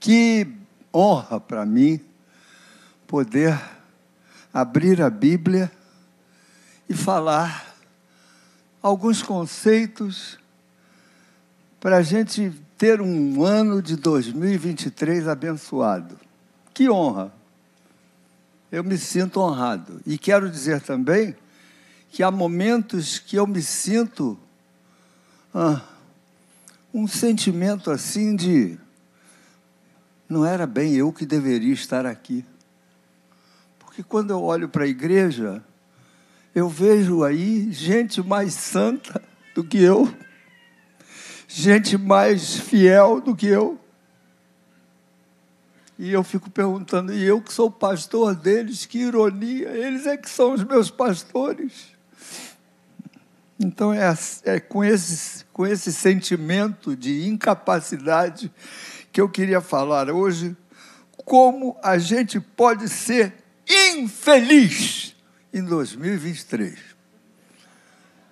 Que honra para mim poder abrir a Bíblia e falar alguns conceitos para a gente ter um ano de 2023 abençoado. Que honra! Eu me sinto honrado. E quero dizer também que há momentos que eu me sinto ah, um sentimento assim de não era bem eu que deveria estar aqui. Porque quando eu olho para a igreja, eu vejo aí gente mais santa do que eu, gente mais fiel do que eu. E eu fico perguntando, e eu que sou pastor deles, que ironia, eles é que são os meus pastores. Então é, é com, esse, com esse sentimento de incapacidade que eu queria falar hoje como a gente pode ser infeliz em 2023.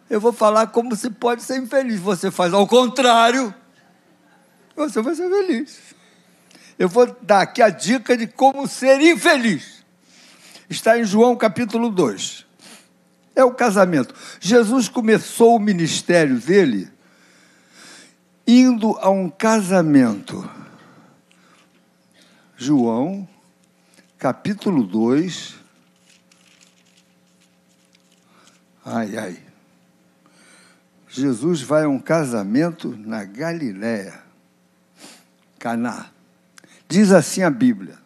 Eu vou falar como se pode ser infeliz. Você faz ao contrário, você vai ser feliz. Eu vou dar aqui a dica de como ser infeliz. Está em João capítulo 2 é o casamento. Jesus começou o ministério dele indo a um casamento. João, capítulo 2. Ai, ai. Jesus vai a um casamento na Galiléia, Caná. Diz assim a Bíblia.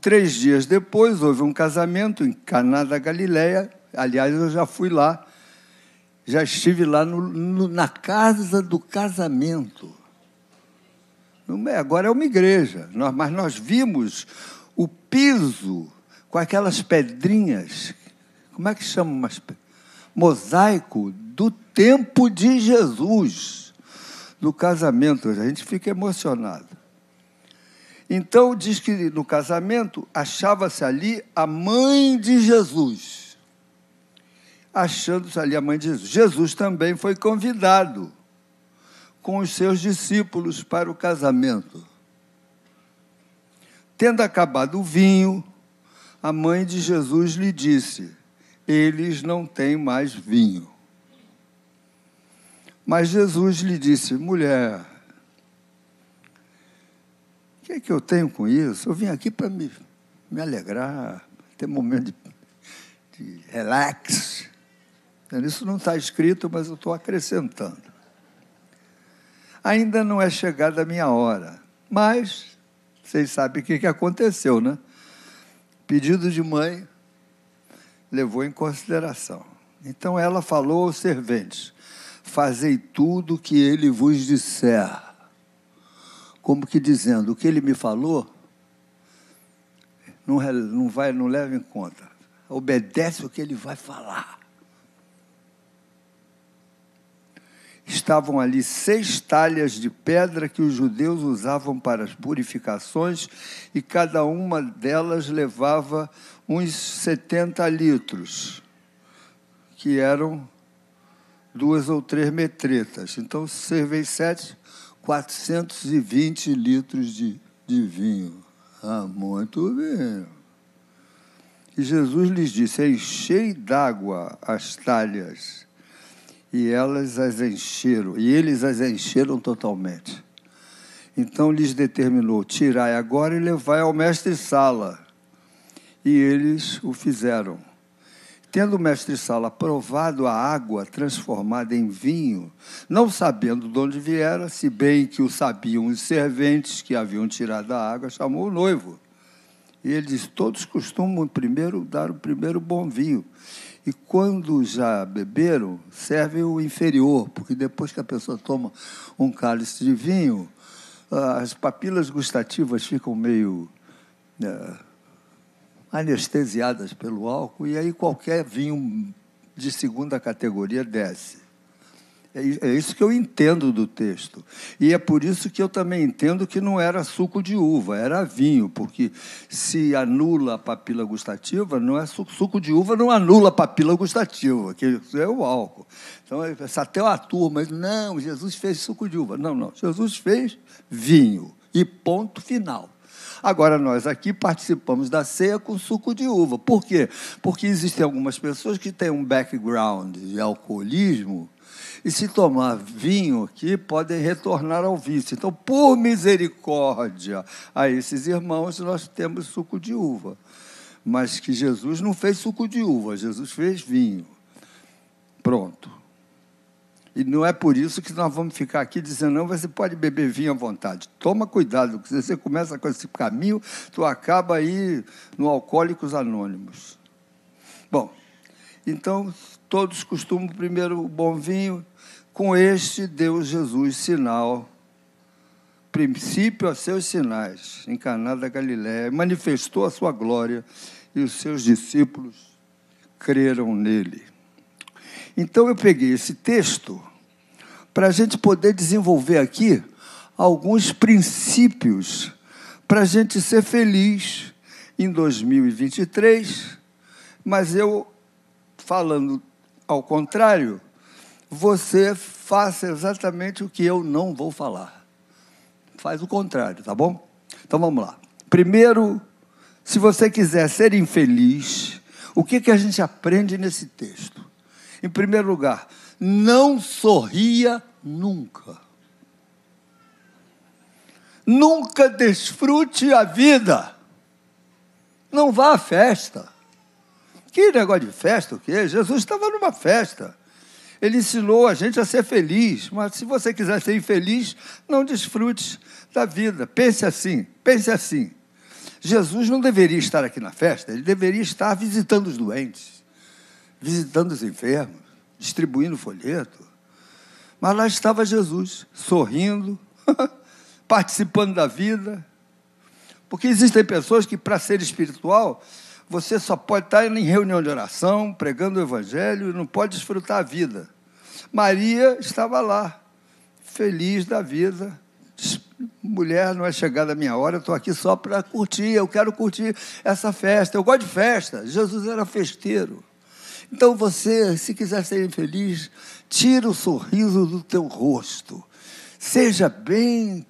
Três dias depois houve um casamento em Caná da Galiléia Aliás, eu já fui lá, já estive lá no, no, na casa do casamento. Agora é uma igreja, mas nós vimos o piso com aquelas pedrinhas, como é que chama? Umas, mosaico do tempo de Jesus, do casamento. A gente fica emocionado. Então, diz que no casamento achava-se ali a mãe de Jesus achando-se ali a mãe de Jesus. Jesus também foi convidado com os seus discípulos para o casamento. Tendo acabado o vinho, a mãe de Jesus lhe disse: Eles não têm mais vinho. Mas Jesus lhe disse: Mulher, o que é que eu tenho com isso? Eu vim aqui para me, me alegrar, ter um momento de, de relax. Isso não está escrito, mas eu estou acrescentando. Ainda não é chegada a minha hora, mas vocês sabem o que, que aconteceu, né? Pedido de mãe levou em consideração. Então ela falou aos serventes: Fazei tudo o que ele vos disser. Como que dizendo, o que ele me falou, não, não, vai, não leva em conta. Obedece o que ele vai falar. Estavam ali seis talhas de pedra que os judeus usavam para as purificações, e cada uma delas levava uns 70 litros, que eram duas ou três metretas. Então, servei sete, 420 litros de, de vinho. Ah, muito bem. E Jesus lhes disse: Enchei d'água as talhas e elas as encheram, e eles as encheram totalmente. Então lhes determinou: tirai agora e levai ao mestre-sala. E eles o fizeram. Tendo o mestre-sala provado a água transformada em vinho, não sabendo de onde viera, se bem que o sabiam os serventes que haviam tirado a água, chamou o noivo. E ele disse: Todos costumam primeiro dar o primeiro bom vinho. E quando já beberam, servem o inferior, porque depois que a pessoa toma um cálice de vinho, as papilas gustativas ficam meio é, anestesiadas pelo álcool, e aí qualquer vinho de segunda categoria desce. É, é isso que eu entendo do texto. E é por isso que eu também entendo que não era suco de uva, era vinho, porque se anula a papila gustativa, não é suco, suco de uva não anula a papila gustativa, que é o álcool. Então, até a turma, não, Jesus fez suco de uva. Não, não, Jesus fez vinho. E ponto final. Agora, nós aqui participamos da ceia com suco de uva. Por quê? Porque existem algumas pessoas que têm um background de alcoolismo e, se tomar vinho aqui, podem retornar ao vício. Então, por misericórdia a esses irmãos, nós temos suco de uva. Mas que Jesus não fez suco de uva, Jesus fez vinho. Pronto. E não é por isso que nós vamos ficar aqui dizendo, não, você pode beber vinho à vontade. Toma cuidado, porque se você começa com esse caminho, tu acaba aí no Alcoólicos Anônimos. Bom, então todos costumam primeiro o bom vinho, com este deu Jesus sinal, princípio a seus sinais, Caná da Galiléia, manifestou a sua glória e os seus discípulos creram nele. Então eu peguei esse texto para a gente poder desenvolver aqui alguns princípios para a gente ser feliz em 2023, mas eu, falando ao contrário, você faça exatamente o que eu não vou falar. Faz o contrário, tá bom? Então vamos lá. Primeiro, se você quiser ser infeliz, o que, que a gente aprende nesse texto? Em primeiro lugar, não sorria nunca. Nunca desfrute a vida. Não vá à festa. Que negócio de festa o quê? Jesus estava numa festa. Ele ensinou a gente a ser feliz, mas se você quiser ser infeliz, não desfrute da vida. Pense assim, pense assim. Jesus não deveria estar aqui na festa, ele deveria estar visitando os doentes, visitando os enfermos, distribuindo folheto. Mas lá estava Jesus, sorrindo, participando da vida. Porque existem pessoas que, para ser espiritual, você só pode estar em reunião de oração, pregando o evangelho, e não pode desfrutar a vida. Maria estava lá, feliz da vida. Mulher, não é chegada a minha hora, eu estou aqui só para curtir, eu quero curtir essa festa. Eu gosto de festa. Jesus era festeiro. Então você, se quiser ser infeliz, tira o sorriso do teu rosto. Seja bem,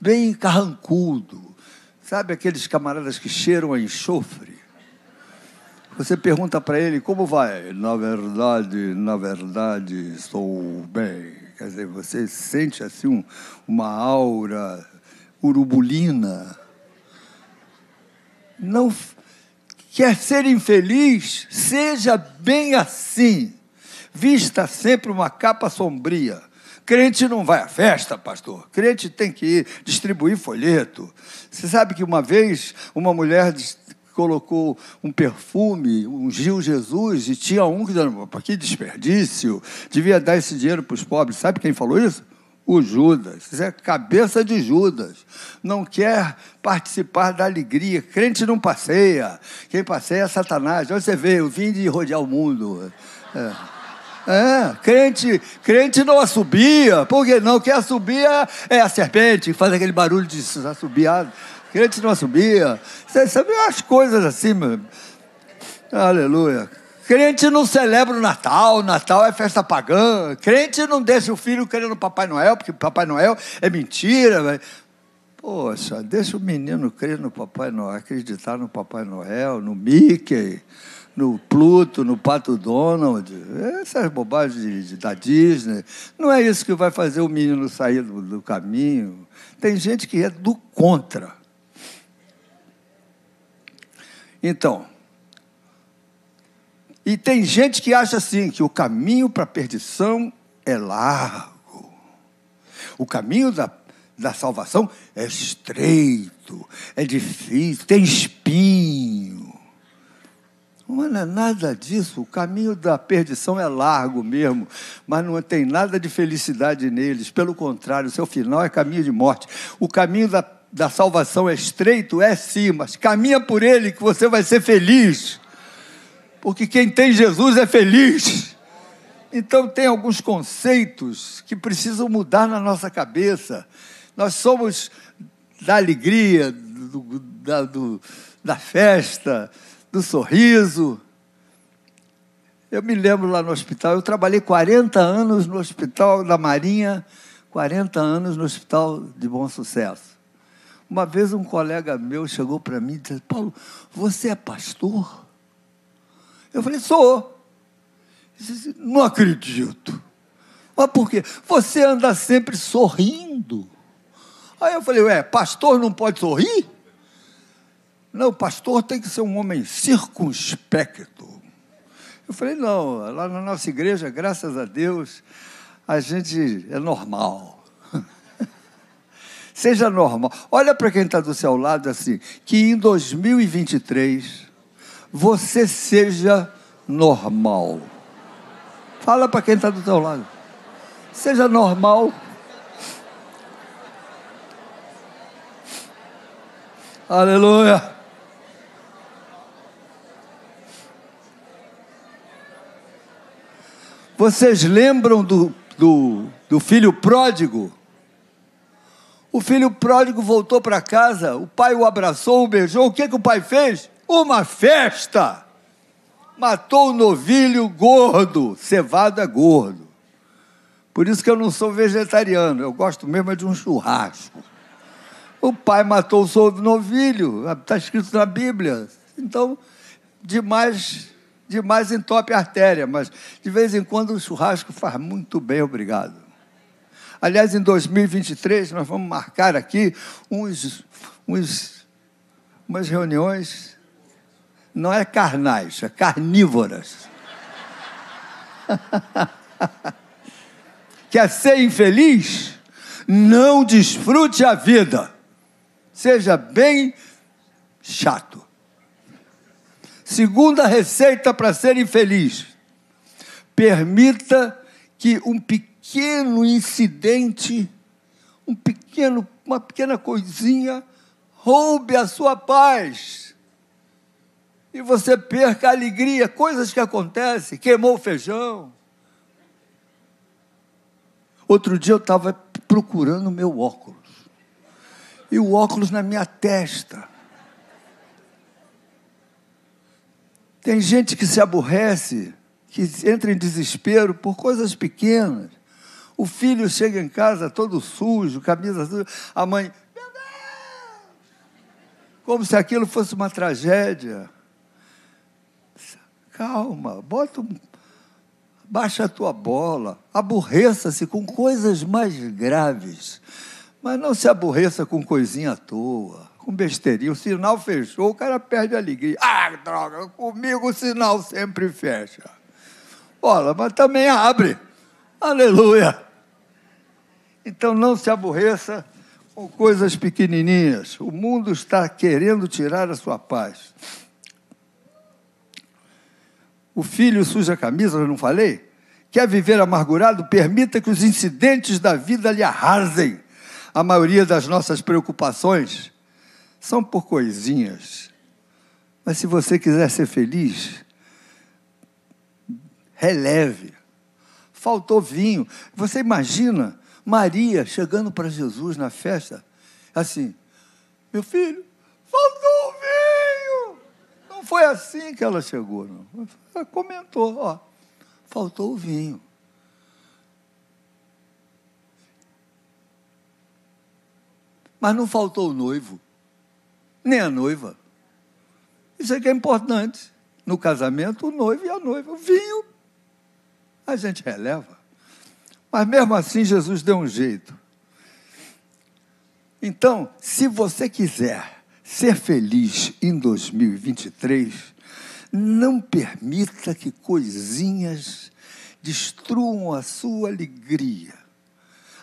bem carrancudo. Sabe aqueles camaradas que cheiram a enxofre? Você pergunta para ele como vai? Na verdade, na verdade, estou bem. Quer dizer, você sente assim um, uma aura urubulina. Não quer ser infeliz, seja bem assim. Vista sempre uma capa sombria. Crente não vai à festa, pastor. Crente tem que ir distribuir folheto. Você sabe que uma vez uma mulher colocou um perfume, ungiu Jesus, e tinha um que dizia, que desperdício, devia dar esse dinheiro para os pobres. Sabe quem falou isso? o Judas. Isso é cabeça de Judas. Não quer participar da alegria. Crente não passeia. Quem passeia é Satanás. Onde você vê? Eu vim de rodear o mundo. É. É, crente, crente não assobia, porque não, quem assobia é a serpente, faz aquele barulho de assobiado. Crente não assobia. Você sabe as coisas assim, meu. Aleluia. Crente não celebra o Natal, Natal é festa pagã. Crente não deixa o filho querendo Papai Noel, porque Papai Noel é mentira. Véio. Poxa, deixa o menino crer no Papai Noel, acreditar no Papai Noel, no Mickey, no Pluto, no Pato Donald. Essas bobagens de, de, da Disney. Não é isso que vai fazer o menino sair do, do caminho. Tem gente que é do contra. Então, e tem gente que acha assim, que o caminho para a perdição é largo. O caminho da, da salvação é estreito, é difícil, tem espinho. Não é nada disso. O caminho da perdição é largo mesmo, mas não tem nada de felicidade neles. Pelo contrário, o seu final é caminho de morte. O caminho da, da salvação é estreito, é sim, mas caminha por ele que você vai ser feliz porque quem tem Jesus é feliz. Então, tem alguns conceitos que precisam mudar na nossa cabeça. Nós somos da alegria, do, da, do, da festa, do sorriso. Eu me lembro lá no hospital, eu trabalhei 40 anos no Hospital da Marinha, 40 anos no Hospital de Bom Sucesso. Uma vez um colega meu chegou para mim e disse: Paulo, você é pastor? Eu falei: sou. Ele disse, não acredito. Mas por quê? Você anda sempre sorrindo. Aí eu falei: ué, pastor não pode sorrir? Não, pastor tem que ser um homem circunspecto. Eu falei: não, lá na nossa igreja, graças a Deus, a gente é normal. Seja normal. Olha para quem está do seu lado assim, que em 2023 você seja normal. Fala para quem está do seu lado. Seja normal. Aleluia. Vocês lembram do, do, do filho pródigo? O filho pródigo voltou para casa, o pai o abraçou, o beijou. O que, que o pai fez? Uma festa. Matou o novilho gordo, cevado é gordo. Por isso que eu não sou vegetariano, eu gosto mesmo de um churrasco. O pai matou o novilho, está escrito na Bíblia. Então, demais, demais entope a artéria, mas de vez em quando o churrasco faz muito bem, obrigado. Aliás, em 2023, nós vamos marcar aqui uns, uns, umas reuniões, não é carnais, é carnívoras. Quer ser infeliz? Não desfrute a vida. Seja bem chato. Segunda receita para ser infeliz: permita que um pequeno pequeno incidente, um pequeno, uma pequena coisinha, roube a sua paz. E você perca a alegria, coisas que acontecem, queimou o feijão. Outro dia eu estava procurando o meu óculos. E o óculos na minha testa. Tem gente que se aborrece, que entra em desespero por coisas pequenas. O filho chega em casa todo sujo, camisa suja. A mãe, meu Deus! Como se aquilo fosse uma tragédia. Calma, bota um, baixa a tua bola, aborreça-se com coisas mais graves, mas não se aborreça com coisinha à toa, com besteirinha. O sinal fechou, o cara perde a alegria. Ah, droga, comigo o sinal sempre fecha. Bola, mas também abre. Aleluia. Então não se aborreça com coisas pequenininhas. O mundo está querendo tirar a sua paz. O filho suja a camisa, eu não falei? Quer viver amargurado? Permita que os incidentes da vida lhe arrasem. A maioria das nossas preocupações são por coisinhas. Mas se você quiser ser feliz, releve. Faltou vinho. Você imagina Maria chegando para Jesus na festa, assim: Meu filho, faltou vinho. Não foi assim que ela chegou, não. Ela comentou: Ó, faltou o vinho. Mas não faltou o noivo, nem a noiva. Isso é que é importante. No casamento, o noivo e a noiva. O vinho, a gente releva. Mas mesmo assim, Jesus deu um jeito. Então, se você quiser ser feliz em 2023, não permita que coisinhas destruam a sua alegria.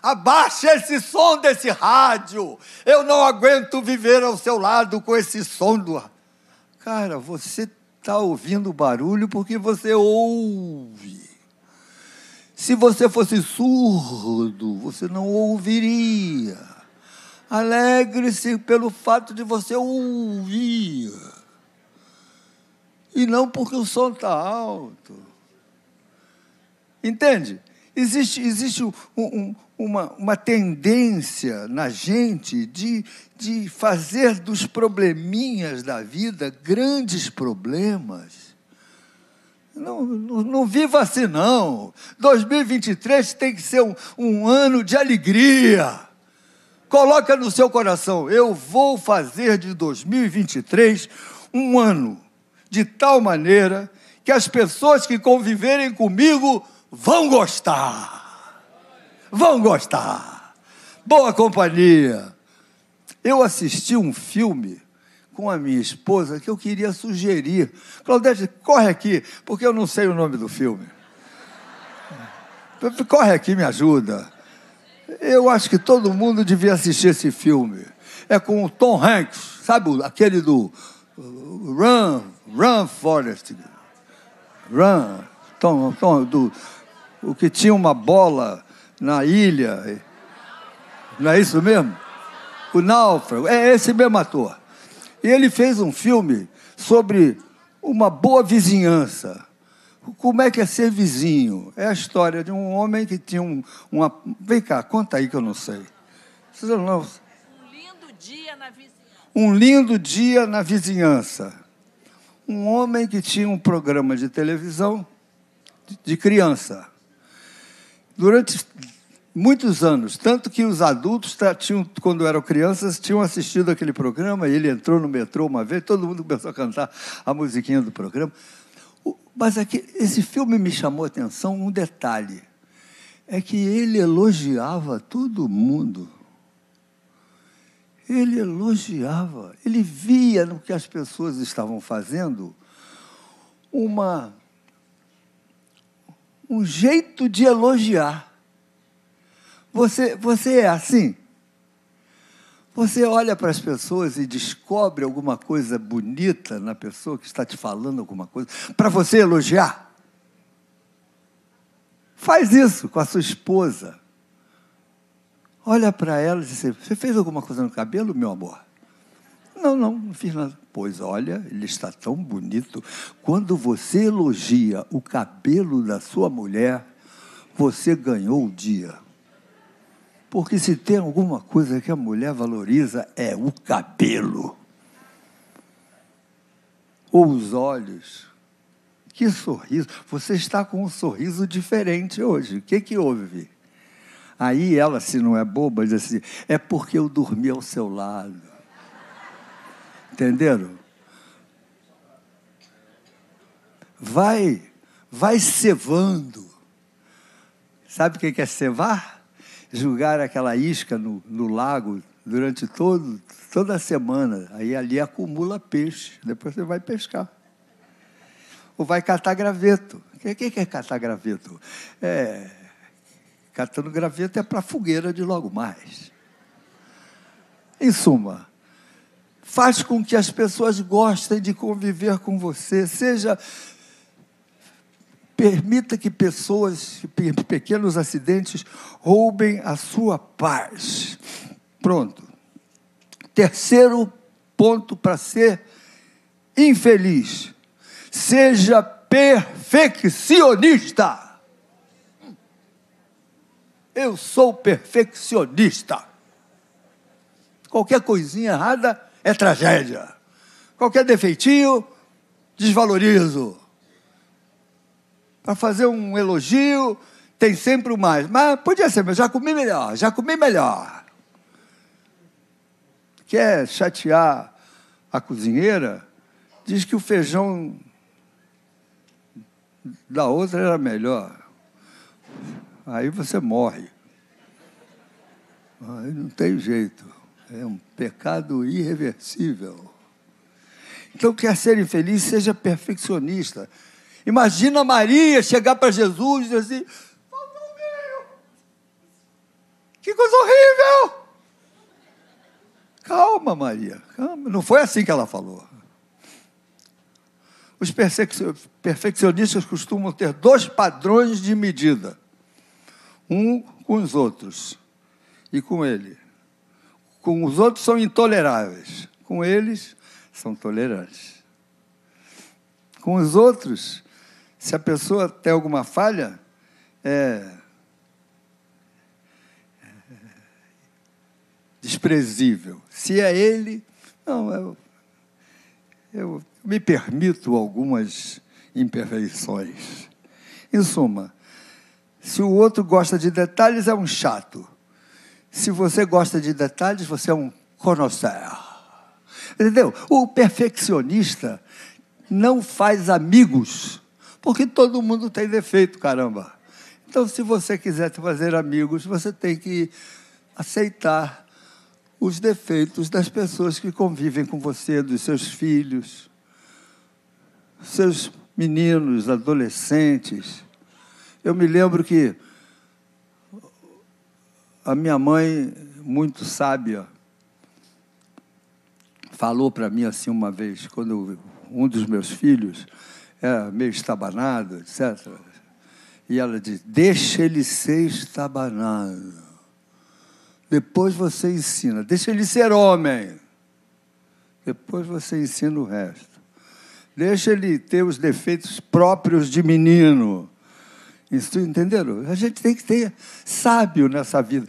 Abaixe esse som desse rádio. Eu não aguento viver ao seu lado com esse som do. Cara, você está ouvindo barulho porque você ouve. Se você fosse surdo, você não ouviria. Alegre-se pelo fato de você ouvir. E não porque o som está alto. Entende? Existe, existe um, um, uma, uma tendência na gente de, de fazer dos probleminhas da vida grandes problemas. Não, não, não, viva assim, não. 2023 tem que ser um, um ano de alegria. Coloca no seu coração, eu vou fazer de 2023 um ano de tal maneira que as pessoas que conviverem comigo vão gostar. Vão gostar. Boa companhia. Eu assisti um filme com a minha esposa que eu queria sugerir. Claudete, corre aqui, porque eu não sei o nome do filme. Corre aqui, me ajuda. Eu acho que todo mundo devia assistir esse filme. É com o Tom Hanks, sabe aquele do Run, Run Forest. Run, Tom, Tom, do, o que tinha uma bola na ilha. Não é isso mesmo? O Náufrago, é esse mesmo ator. E ele fez um filme sobre uma boa vizinhança. Como é que é ser vizinho? É a história de um homem que tinha um, uma. Vem cá, conta aí que eu não sei. Não... Um lindo dia na vizinhança. Um lindo dia na vizinhança. Um homem que tinha um programa de televisão de criança. Durante muitos anos, tanto que os adultos tinham, quando eram crianças, tinham assistido aquele programa, ele entrou no metrô uma vez, todo mundo começou a cantar a musiquinha do programa. Mas aqui, esse filme me chamou a atenção um detalhe. É que ele elogiava todo mundo. Ele elogiava, ele via no que as pessoas estavam fazendo uma um jeito de elogiar. Você, você é assim? Você olha para as pessoas e descobre alguma coisa bonita na pessoa que está te falando alguma coisa, para você elogiar? Faz isso com a sua esposa. Olha para ela e diz: Você fez alguma coisa no cabelo, meu amor? Não, não, não fiz nada. Pois olha, ele está tão bonito. Quando você elogia o cabelo da sua mulher, você ganhou o dia. Porque se tem alguma coisa que a mulher valoriza é o cabelo. Ou os olhos. Que sorriso. Você está com um sorriso diferente hoje. O que, que houve? Aí ela, se não é boba, diz assim: é porque eu dormi ao seu lado. Entenderam? Vai, vai cevando. Sabe o que é cevar? Jogar aquela isca no, no lago durante todo, toda a semana. Aí ali acumula peixe. Depois você vai pescar. Ou vai catar graveto. O que é catar graveto? É, catando graveto é para fogueira de logo mais. Em suma, faz com que as pessoas gostem de conviver com você, seja Permita que pessoas, pequenos acidentes, roubem a sua paz. Pronto. Terceiro ponto para ser infeliz. Seja perfeccionista. Eu sou perfeccionista. Qualquer coisinha errada é tragédia. Qualquer defeitinho, desvalorizo para fazer um elogio, tem sempre o mais. Mas podia ser, mas já comi melhor, já comi melhor. Quer chatear a cozinheira? Diz que o feijão da outra era melhor. Aí você morre. Aí não tem jeito. É um pecado irreversível. Então, quer ser infeliz, seja perfeccionista. Imagina Maria chegar para Jesus e dizer assim: Que coisa horrível! Calma, Maria, calma. Não foi assim que ela falou. Os perfeccionistas costumam ter dois padrões de medida: um com os outros e com ele. Com os outros são intoleráveis, com eles são tolerantes. Com os outros, se a pessoa tem alguma falha, é, desprezível. Se é ele, não, eu, eu me permito algumas imperfeições. Em suma, se o outro gosta de detalhes, é um chato. Se você gosta de detalhes, você é um connoisseur. Entendeu? O perfeccionista não faz amigos, porque todo mundo tem defeito, caramba. Então, se você quiser fazer amigos, você tem que aceitar os defeitos das pessoas que convivem com você, dos seus filhos, seus meninos, adolescentes. Eu me lembro que a minha mãe, muito sábia, falou para mim assim uma vez, quando um dos meus filhos era meio estabanado, etc. E ela disse: Deixa ele ser estabanado. Depois você ensina. Deixa ele ser homem. Depois você ensina o resto. Deixa ele ter os defeitos próprios de menino. Isso, entenderam? A gente tem que ter sábio nessa vida.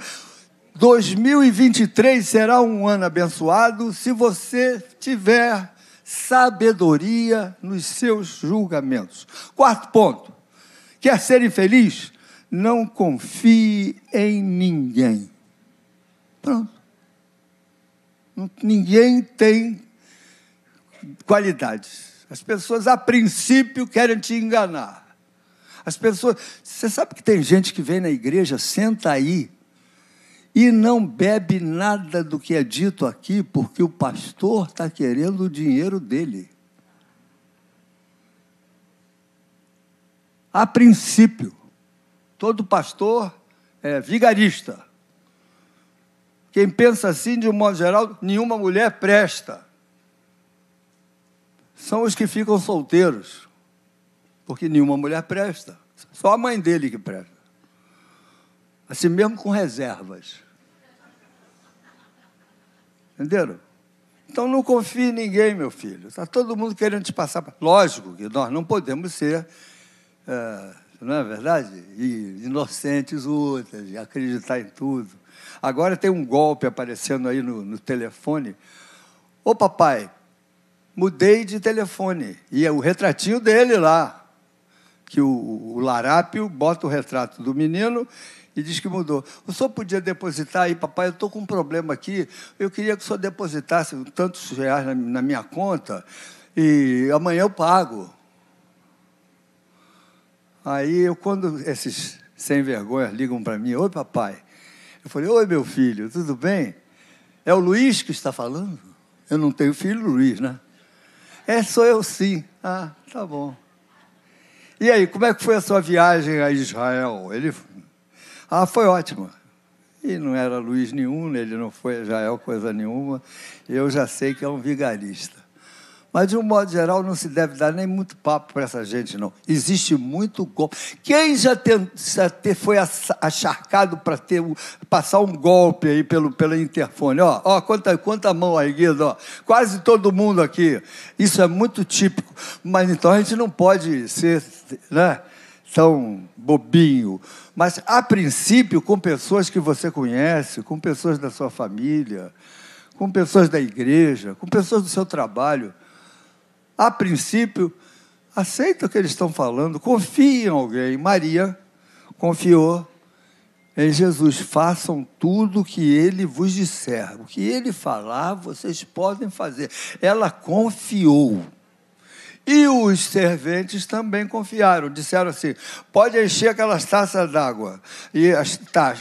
2023 será um ano abençoado se você tiver sabedoria nos seus julgamentos. Quarto ponto. Quer ser infeliz? Não confie em ninguém. Pronto. Ninguém tem qualidades. As pessoas, a princípio, querem te enganar. As pessoas. Você sabe que tem gente que vem na igreja, senta aí e não bebe nada do que é dito aqui, porque o pastor está querendo o dinheiro dele. A princípio, todo pastor é vigarista. Quem pensa assim, de um modo geral, nenhuma mulher presta. São os que ficam solteiros porque nenhuma mulher presta. Só a mãe dele que presta. Assim mesmo com reservas. Entenderam? Então não confie em ninguém, meu filho. Está todo mundo querendo te passar. Lógico que nós não podemos ser, é, não é verdade? Inocentes úteis, acreditar em tudo. Agora tem um golpe aparecendo aí no, no telefone. Ô papai, mudei de telefone. E é o retratinho dele lá que o, o larápio bota o retrato do menino e diz que mudou. O senhor podia depositar aí, papai, eu estou com um problema aqui, eu queria que o senhor depositasse tantos reais na, na minha conta e amanhã eu pago. Aí, eu, quando esses sem vergonhas ligam para mim, oi papai, eu falei, oi meu filho, tudo bem? É o Luiz que está falando? Eu não tenho filho, Luiz, né? É, sou eu sim. Ah, tá bom. E aí, como é que foi a sua viagem a Israel? Ele, ah, foi ótima. E não era Luiz nenhum, ele não foi a Israel coisa nenhuma. Eu já sei que é um vigarista. Mas, de um modo geral, não se deve dar nem muito papo para essa gente, não. Existe muito golpe. Quem já, tem, já foi acharcado para passar um golpe aí pelo, pelo interfone? Ó, ó quanta, quanta mão aí, Guido. Ó. Quase todo mundo aqui. Isso é muito típico. Mas então a gente não pode ser né, tão bobinho. Mas, a princípio, com pessoas que você conhece, com pessoas da sua família, com pessoas da igreja, com pessoas do seu trabalho a princípio, aceita o que eles estão falando, confie em alguém. Maria confiou em Jesus. Façam tudo o que ele vos disser. O que ele falar, vocês podem fazer. Ela confiou. E os serventes também confiaram. Disseram assim: pode encher aquelas taças d'água e as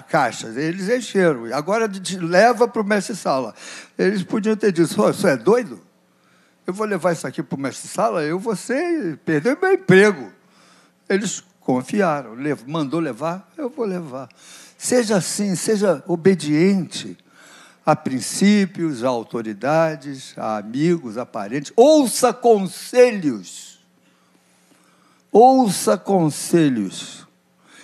caixas. Eles encheram. Agora leva para o mestre-sala. Eles podiam ter dito: oh, isso é doido? Eu vou levar isso aqui para o mestre-sala, eu vou ser, perder meu emprego. Eles confiaram, mandou levar, eu vou levar. Seja assim, seja obediente a princípios, a autoridades, a amigos, a parentes. Ouça conselhos. Ouça conselhos.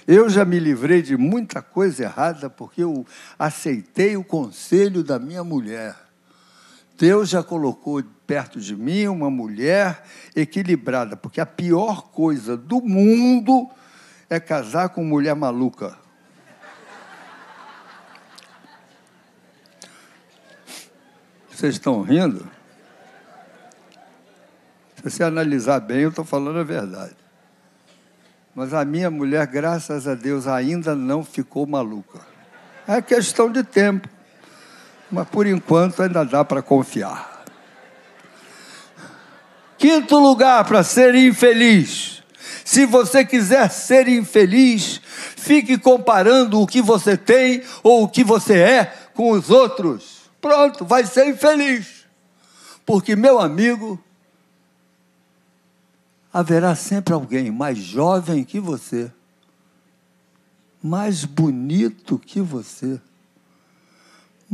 Eu já me livrei de muita coisa errada porque eu aceitei o conselho da minha mulher. Deus já colocou perto de mim uma mulher equilibrada, porque a pior coisa do mundo é casar com mulher maluca. Vocês estão rindo? Se você analisar bem, eu estou falando a verdade. Mas a minha mulher, graças a Deus, ainda não ficou maluca. É questão de tempo. Mas por enquanto ainda dá para confiar. Quinto lugar para ser infeliz. Se você quiser ser infeliz, fique comparando o que você tem ou o que você é com os outros. Pronto, vai ser infeliz. Porque, meu amigo, haverá sempre alguém mais jovem que você, mais bonito que você,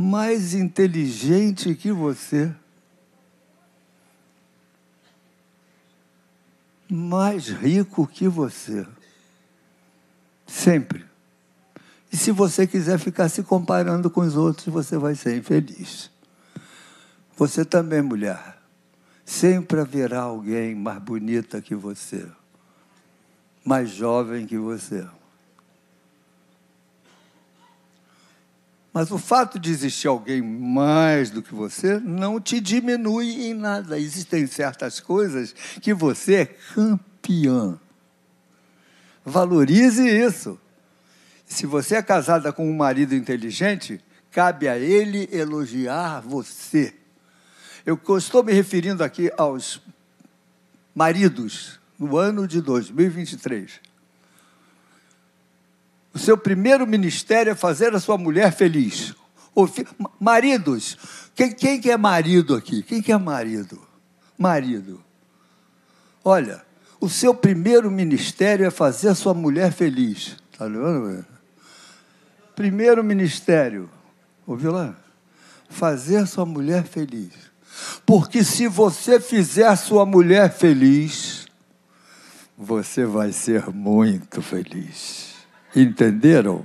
mais inteligente que você, mais rico que você. Sempre. E se você quiser ficar se comparando com os outros, você vai ser infeliz. Você também, mulher. Sempre haverá alguém mais bonita que você, mais jovem que você. Mas o fato de existir alguém mais do que você não te diminui em nada. Existem certas coisas que você é campeã. Valorize isso. Se você é casada com um marido inteligente, cabe a ele elogiar você. Eu estou me referindo aqui aos maridos no ano de 2023. O seu primeiro ministério é fazer a sua mulher feliz. Maridos, quem, quem que é marido aqui? Quem que é marido? Marido. Olha, o seu primeiro ministério é fazer a sua mulher feliz. Está vendo? Primeiro ministério, ouviu lá? Fazer a sua mulher feliz. Porque se você fizer a sua mulher feliz, você vai ser muito feliz. Entenderam?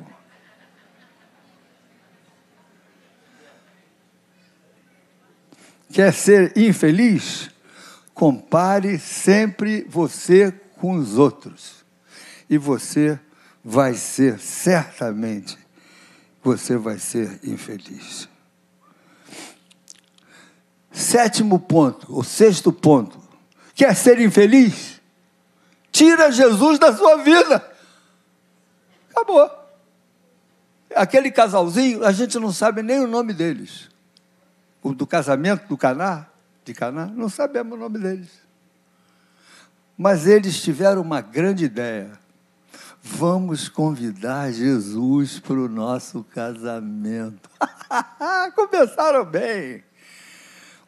Quer ser infeliz? Compare sempre você com os outros. E você vai ser, certamente, você vai ser infeliz. Sétimo ponto, o sexto ponto. Quer ser infeliz? Tira Jesus da sua vida. Acabou. Aquele casalzinho, a gente não sabe nem o nome deles. O do casamento do Caná, de Caná, não sabemos o nome deles. Mas eles tiveram uma grande ideia. Vamos convidar Jesus para o nosso casamento. Começaram bem.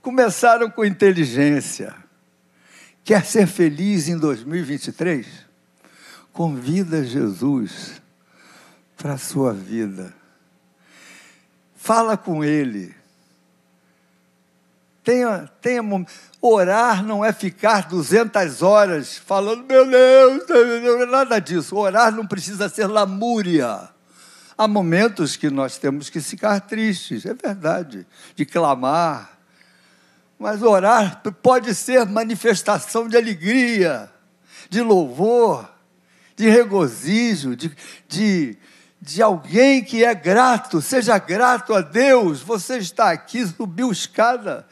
Começaram com inteligência. Quer ser feliz em 2023? Convida Jesus para a sua vida. Fala com Ele. Tenha, tenha Orar não é ficar 200 horas falando, meu Deus, nada disso. Orar não precisa ser lamúria. Há momentos que nós temos que ficar tristes, é verdade, de clamar, mas orar pode ser manifestação de alegria, de louvor, de regozijo, de, de, de alguém que é grato. Seja grato a Deus. Você está aqui, subiu escada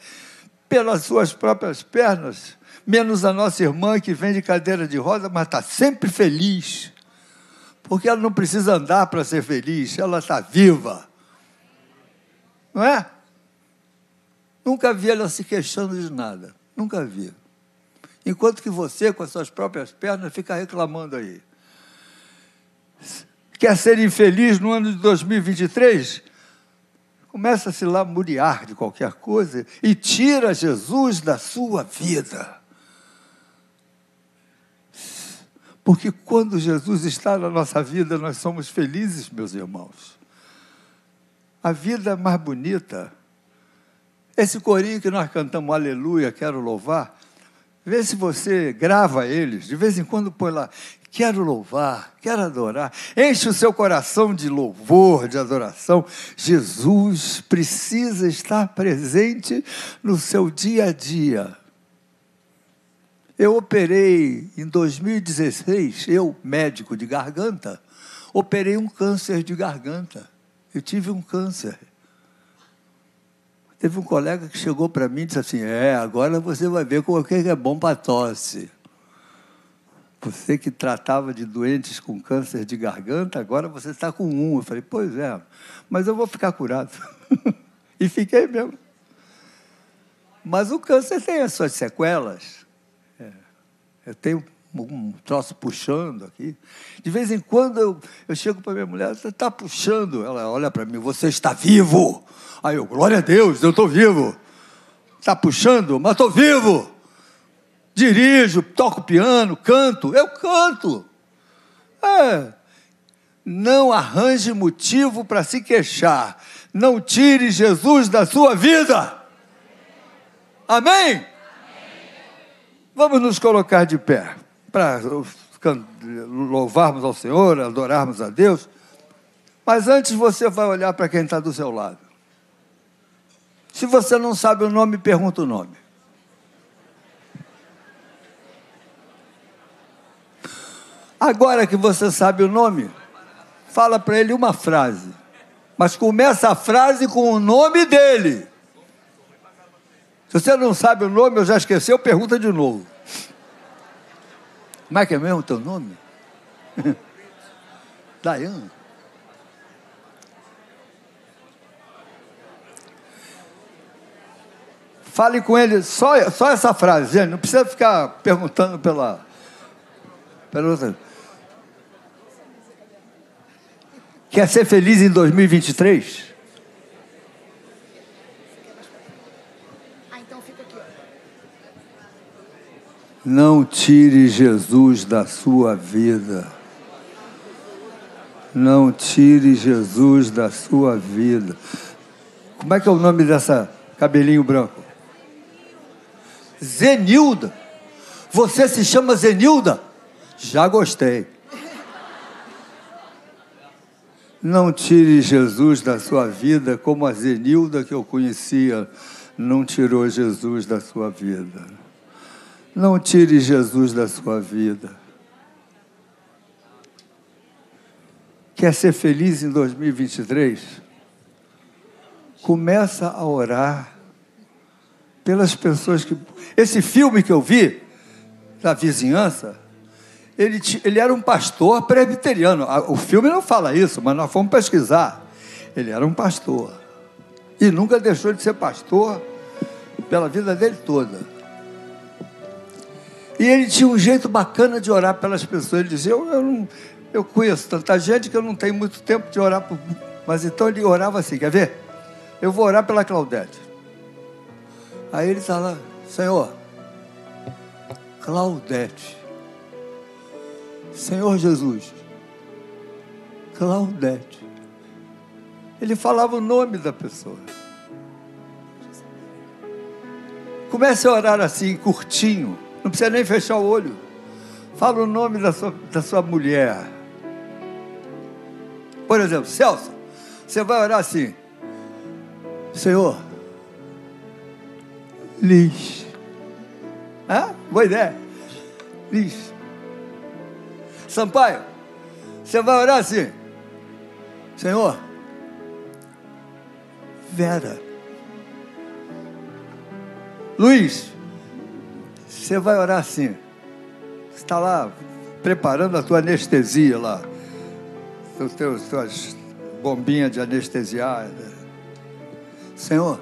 pelas suas próprias pernas, menos a nossa irmã que vem de cadeira de roda, mas está sempre feliz. Porque ela não precisa andar para ser feliz, ela está viva. Não é? Nunca vi ela se queixando de nada. Nunca vi. Enquanto que você, com as suas próprias pernas, fica reclamando aí. Quer ser infeliz no ano de 2023? Começa a se lamuriar de qualquer coisa e tira Jesus da sua vida. Porque quando Jesus está na nossa vida, nós somos felizes, meus irmãos. A vida é mais bonita esse corinho que nós cantamos, Aleluia, quero louvar, vê se você grava eles, de vez em quando põe lá, quero louvar, quero adorar. Enche o seu coração de louvor, de adoração. Jesus precisa estar presente no seu dia a dia. Eu operei em 2016, eu, médico de garganta, operei um câncer de garganta. Eu tive um câncer. Teve um colega que chegou para mim e disse assim: É, agora você vai ver como é que é bom para tosse. Você que tratava de doentes com câncer de garganta, agora você está com um. Eu falei, pois é, mas eu vou ficar curado. e fiquei mesmo. Mas o câncer tem as suas sequelas. É, eu tenho um troço puxando aqui. De vez em quando eu, eu chego para minha mulher, você está puxando. Ela olha para mim, você está vivo. Aí eu, glória a Deus, eu estou vivo. Está puxando, mas estou vivo dirijo, toco piano, canto, eu canto. É. Não arranje motivo para se queixar. Não tire Jesus da sua vida. Amém? Amém? Vamos nos colocar de pé para louvarmos ao Senhor, adorarmos a Deus. Mas antes você vai olhar para quem está do seu lado. Se você não sabe o nome, pergunta o nome. Agora que você sabe o nome, fala para ele uma frase. Mas começa a frase com o nome dele. Se você não sabe o nome, eu já esqueceu, pergunta de novo. Como é que é mesmo o teu nome? Dayane. Fale com ele só, só essa frase. Não precisa ficar perguntando pela, pela outra. Quer ser feliz em 2023? Ah, então fica aqui. Não tire Jesus da sua vida. Não tire Jesus da sua vida. Como é que é o nome dessa cabelinho branco? Zenilda. Você se chama Zenilda? Já gostei. Não tire Jesus da sua vida como a Zenilda que eu conhecia não tirou Jesus da sua vida. Não tire Jesus da sua vida. Quer ser feliz em 2023? Começa a orar pelas pessoas que. Esse filme que eu vi, da vizinhança, ele, ele era um pastor presbiteriano. O filme não fala isso, mas nós fomos pesquisar. Ele era um pastor. E nunca deixou de ser pastor pela vida dele toda. E ele tinha um jeito bacana de orar pelas pessoas. Ele dizia: Eu, eu, não, eu conheço tanta gente que eu não tenho muito tempo de orar. Por... Mas então ele orava assim: Quer ver? Eu vou orar pela Claudete. Aí ele está lá: Senhor, Claudete Senhor Jesus, Claudete. Ele falava o nome da pessoa. Comece a orar assim, curtinho. Não precisa nem fechar o olho. Fala o nome da sua, da sua mulher. Por exemplo, Celso, você vai orar assim: Senhor, Liz. Ah, boa ideia. Liz. Sampaio, você vai orar assim: Senhor, Vera, Luiz, você vai orar assim. Você está lá preparando a tua anestesia lá, os teus, tuas bombinhas de anestesiar. Senhor,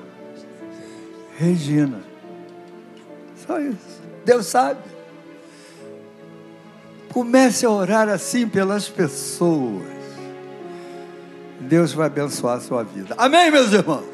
Regina, só isso. Deus sabe. Comece a orar assim pelas pessoas. Deus vai abençoar a sua vida. Amém, meus irmãos?